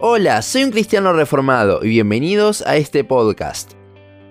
Hola, soy un cristiano reformado y bienvenidos a este podcast.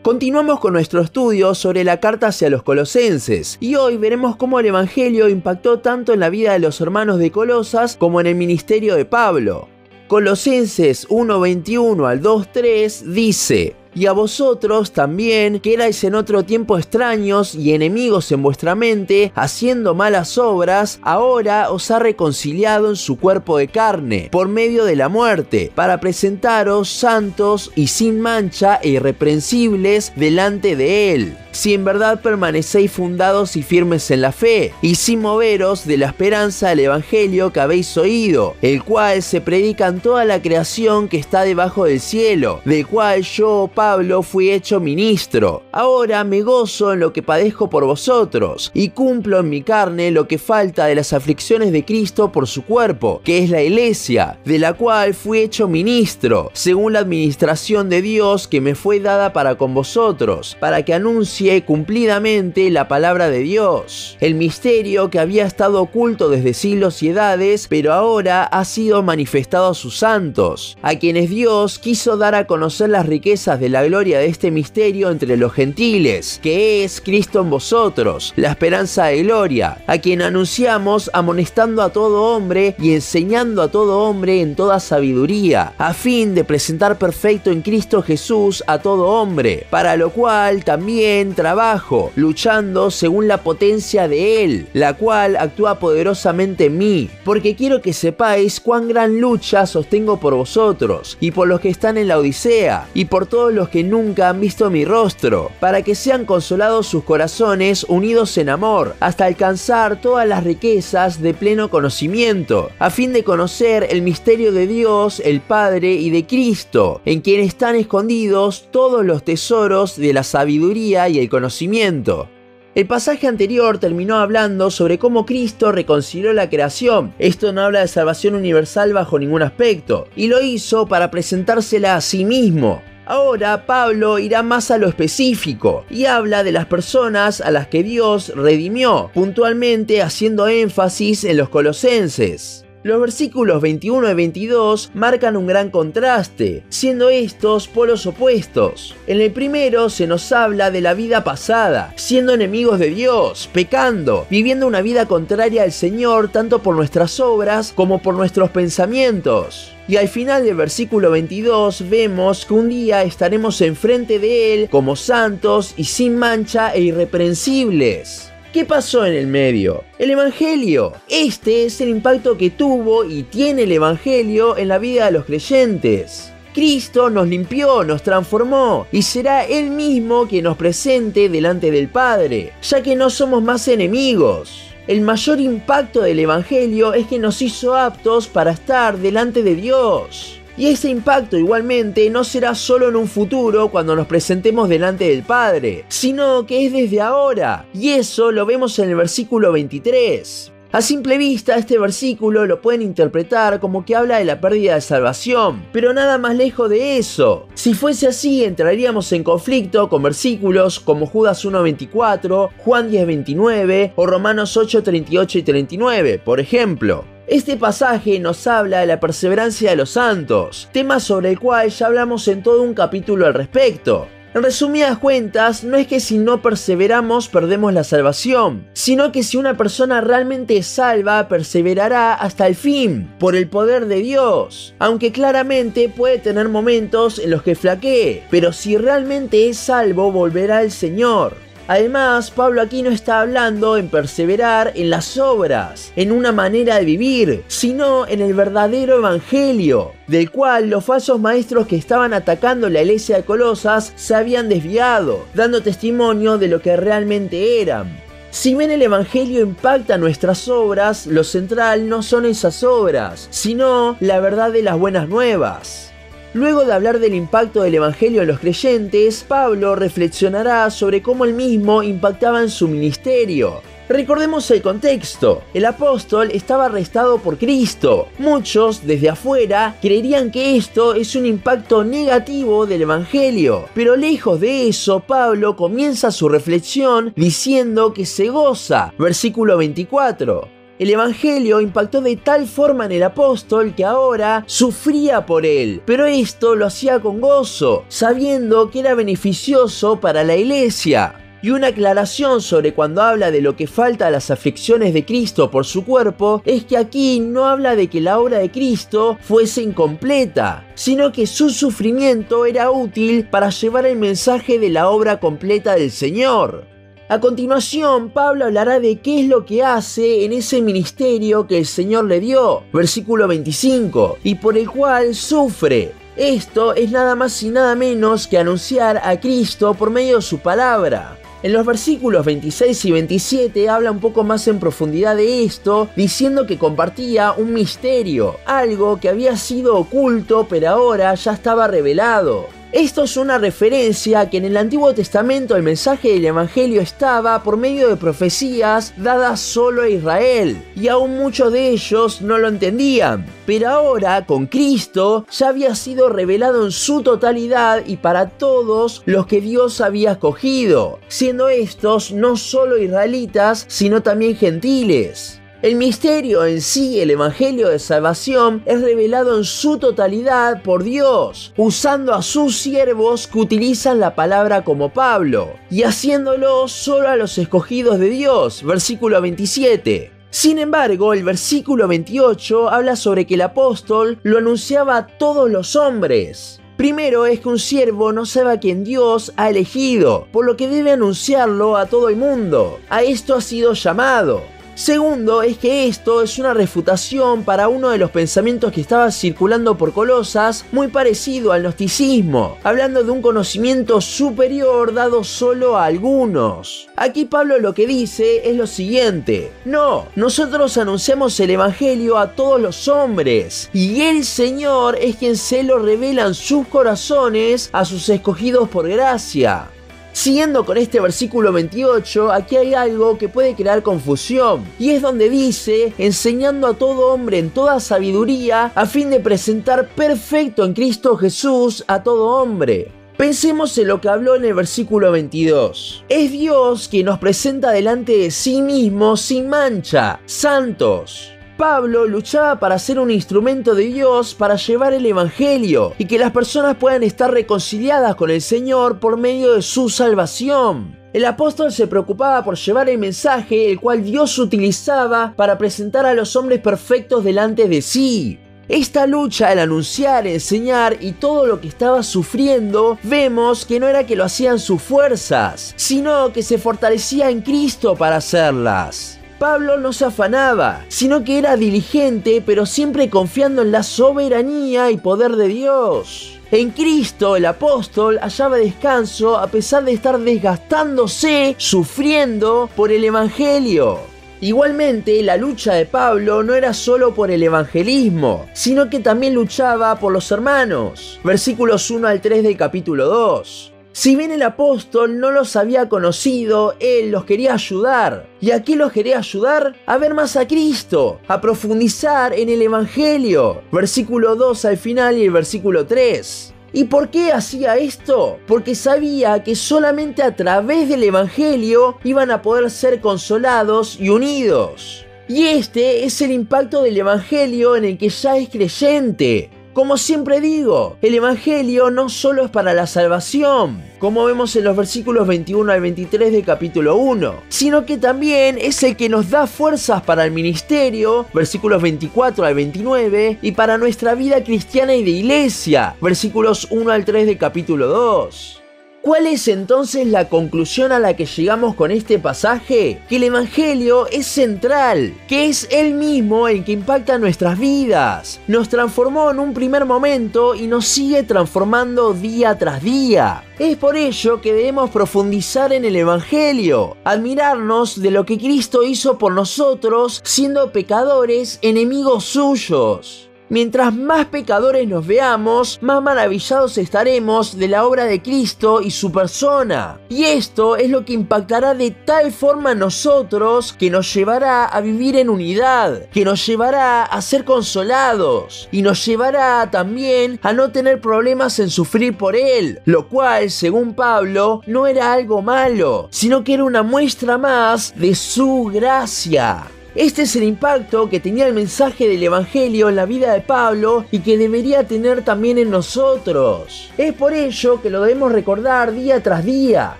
Continuamos con nuestro estudio sobre la carta hacia los colosenses y hoy veremos cómo el Evangelio impactó tanto en la vida de los hermanos de Colosas como en el ministerio de Pablo. Colosenses 1.21 al 2.3 dice, y a vosotros también, que erais en otro tiempo extraños y enemigos en vuestra mente, haciendo malas obras, ahora os ha reconciliado en su cuerpo de carne, por medio de la muerte, para presentaros santos y sin mancha e irreprensibles delante de él. Si en verdad permanecéis fundados y firmes en la fe, y sin moveros de la esperanza del Evangelio que habéis oído, el cual se predica en toda la creación que está debajo del cielo, del cual yo, Pablo, fui hecho ministro. Ahora me gozo en lo que padezco por vosotros, y cumplo en mi carne lo que falta de las aflicciones de Cristo por su cuerpo, que es la iglesia, de la cual fui hecho ministro, según la administración de Dios que me fue dada para con vosotros, para que anuncie cumplidamente la palabra de Dios, el misterio que había estado oculto desde siglos y edades, pero ahora ha sido manifestado a sus santos, a quienes Dios quiso dar a conocer las riquezas de la gloria de este misterio entre los gentiles, que es Cristo en vosotros, la esperanza de gloria, a quien anunciamos amonestando a todo hombre y enseñando a todo hombre en toda sabiduría, a fin de presentar perfecto en Cristo Jesús a todo hombre, para lo cual también trabajo, luchando según la potencia de Él, la cual actúa poderosamente en mí, porque quiero que sepáis cuán gran lucha sostengo por vosotros, y por los que están en la Odisea, y por todos los que nunca han visto mi rostro, para que sean consolados sus corazones unidos en amor, hasta alcanzar todas las riquezas de pleno conocimiento, a fin de conocer el misterio de Dios, el Padre y de Cristo, en quien están escondidos todos los tesoros de la sabiduría y el conocimiento. El pasaje anterior terminó hablando sobre cómo Cristo reconcilió la creación. Esto no habla de salvación universal bajo ningún aspecto, y lo hizo para presentársela a sí mismo. Ahora Pablo irá más a lo específico y habla de las personas a las que Dios redimió, puntualmente haciendo énfasis en los colosenses. Los versículos 21 y 22 marcan un gran contraste, siendo estos polos opuestos. En el primero se nos habla de la vida pasada, siendo enemigos de Dios, pecando, viviendo una vida contraria al Señor tanto por nuestras obras como por nuestros pensamientos. Y al final del versículo 22 vemos que un día estaremos enfrente de Él como santos y sin mancha e irreprensibles. ¿Qué pasó en el medio? El Evangelio. Este es el impacto que tuvo y tiene el Evangelio en la vida de los creyentes. Cristo nos limpió, nos transformó y será Él mismo quien nos presente delante del Padre, ya que no somos más enemigos. El mayor impacto del Evangelio es que nos hizo aptos para estar delante de Dios. Y ese impacto igualmente no será solo en un futuro cuando nos presentemos delante del Padre, sino que es desde ahora. Y eso lo vemos en el versículo 23. A simple vista, este versículo lo pueden interpretar como que habla de la pérdida de salvación, pero nada más lejos de eso. Si fuese así, entraríamos en conflicto con versículos como Judas 1.24, Juan 10.29 o Romanos 8.38 y 39, por ejemplo. Este pasaje nos habla de la perseverancia de los santos, tema sobre el cual ya hablamos en todo un capítulo al respecto. En resumidas cuentas, no es que si no perseveramos perdemos la salvación, sino que si una persona realmente es salva, perseverará hasta el fin, por el poder de Dios. Aunque claramente puede tener momentos en los que flaquee, pero si realmente es salvo, volverá al Señor. Además, Pablo aquí no está hablando en perseverar en las obras, en una manera de vivir, sino en el verdadero evangelio, del cual los falsos maestros que estaban atacando la iglesia de Colosas se habían desviado, dando testimonio de lo que realmente eran. Si bien el Evangelio impacta nuestras obras, lo central no son esas obras, sino la verdad de las buenas nuevas. Luego de hablar del impacto del Evangelio en los creyentes, Pablo reflexionará sobre cómo el mismo impactaba en su ministerio. Recordemos el contexto. El apóstol estaba arrestado por Cristo. Muchos desde afuera creerían que esto es un impacto negativo del Evangelio. Pero lejos de eso, Pablo comienza su reflexión diciendo que se goza. Versículo 24. El Evangelio impactó de tal forma en el apóstol que ahora sufría por él, pero esto lo hacía con gozo, sabiendo que era beneficioso para la iglesia y una aclaración sobre cuando habla de lo que falta a las aflicciones de Cristo por su cuerpo es que aquí no habla de que la obra de Cristo fuese incompleta, sino que su sufrimiento era útil para llevar el mensaje de la obra completa del Señor. A continuación, Pablo hablará de qué es lo que hace en ese ministerio que el Señor le dio, versículo 25, y por el cual sufre. Esto es nada más y nada menos que anunciar a Cristo por medio de su palabra. En los versículos 26 y 27 habla un poco más en profundidad de esto, diciendo que compartía un misterio, algo que había sido oculto pero ahora ya estaba revelado. Esto es una referencia que en el Antiguo Testamento el mensaje del Evangelio estaba por medio de profecías dadas solo a Israel, y aún muchos de ellos no lo entendían. Pero ahora, con Cristo, ya había sido revelado en su totalidad y para todos los que Dios había escogido, siendo estos no solo israelitas, sino también gentiles. El misterio en sí, el Evangelio de Salvación, es revelado en su totalidad por Dios, usando a sus siervos que utilizan la palabra como Pablo, y haciéndolo solo a los escogidos de Dios, versículo 27. Sin embargo, el versículo 28 habla sobre que el apóstol lo anunciaba a todos los hombres. Primero es que un siervo no sabe a quién Dios ha elegido, por lo que debe anunciarlo a todo el mundo. A esto ha sido llamado. Segundo, es que esto es una refutación para uno de los pensamientos que estaba circulando por Colosas, muy parecido al gnosticismo, hablando de un conocimiento superior dado solo a algunos. Aquí Pablo lo que dice es lo siguiente, no, nosotros anunciamos el Evangelio a todos los hombres, y el Señor es quien se lo revela en sus corazones a sus escogidos por gracia. Siguiendo con este versículo 28, aquí hay algo que puede crear confusión, y es donde dice, enseñando a todo hombre en toda sabiduría, a fin de presentar perfecto en Cristo Jesús a todo hombre. Pensemos en lo que habló en el versículo 22. Es Dios quien nos presenta delante de sí mismo sin mancha, santos. Pablo luchaba para ser un instrumento de Dios para llevar el Evangelio y que las personas puedan estar reconciliadas con el Señor por medio de su salvación. El apóstol se preocupaba por llevar el mensaje el cual Dios utilizaba para presentar a los hombres perfectos delante de sí. Esta lucha, el anunciar, enseñar y todo lo que estaba sufriendo, vemos que no era que lo hacían sus fuerzas, sino que se fortalecía en Cristo para hacerlas. Pablo no se afanaba, sino que era diligente, pero siempre confiando en la soberanía y poder de Dios. En Cristo el apóstol hallaba descanso a pesar de estar desgastándose, sufriendo por el Evangelio. Igualmente, la lucha de Pablo no era solo por el evangelismo, sino que también luchaba por los hermanos. Versículos 1 al 3 del capítulo 2. Si bien el apóstol no los había conocido, él los quería ayudar. ¿Y a qué los quería ayudar? A ver más a Cristo, a profundizar en el Evangelio. Versículo 2 al final y el versículo 3. ¿Y por qué hacía esto? Porque sabía que solamente a través del Evangelio iban a poder ser consolados y unidos. Y este es el impacto del Evangelio en el que ya es creyente. Como siempre digo, el Evangelio no solo es para la salvación, como vemos en los versículos 21 al 23 del capítulo 1, sino que también es el que nos da fuerzas para el ministerio, versículos 24 al 29, y para nuestra vida cristiana y de iglesia, versículos 1 al 3 del capítulo 2. ¿Cuál es entonces la conclusión a la que llegamos con este pasaje? Que el Evangelio es central, que es Él mismo el que impacta nuestras vidas. Nos transformó en un primer momento y nos sigue transformando día tras día. Es por ello que debemos profundizar en el Evangelio, admirarnos de lo que Cristo hizo por nosotros siendo pecadores, enemigos suyos. Mientras más pecadores nos veamos, más maravillados estaremos de la obra de Cristo y su persona. Y esto es lo que impactará de tal forma a nosotros que nos llevará a vivir en unidad, que nos llevará a ser consolados y nos llevará también a no tener problemas en sufrir por Él, lo cual, según Pablo, no era algo malo, sino que era una muestra más de su gracia. Este es el impacto que tenía el mensaje del Evangelio en la vida de Pablo y que debería tener también en nosotros. Es por ello que lo debemos recordar día tras día,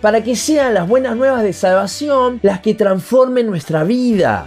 para que sean las buenas nuevas de salvación las que transformen nuestra vida.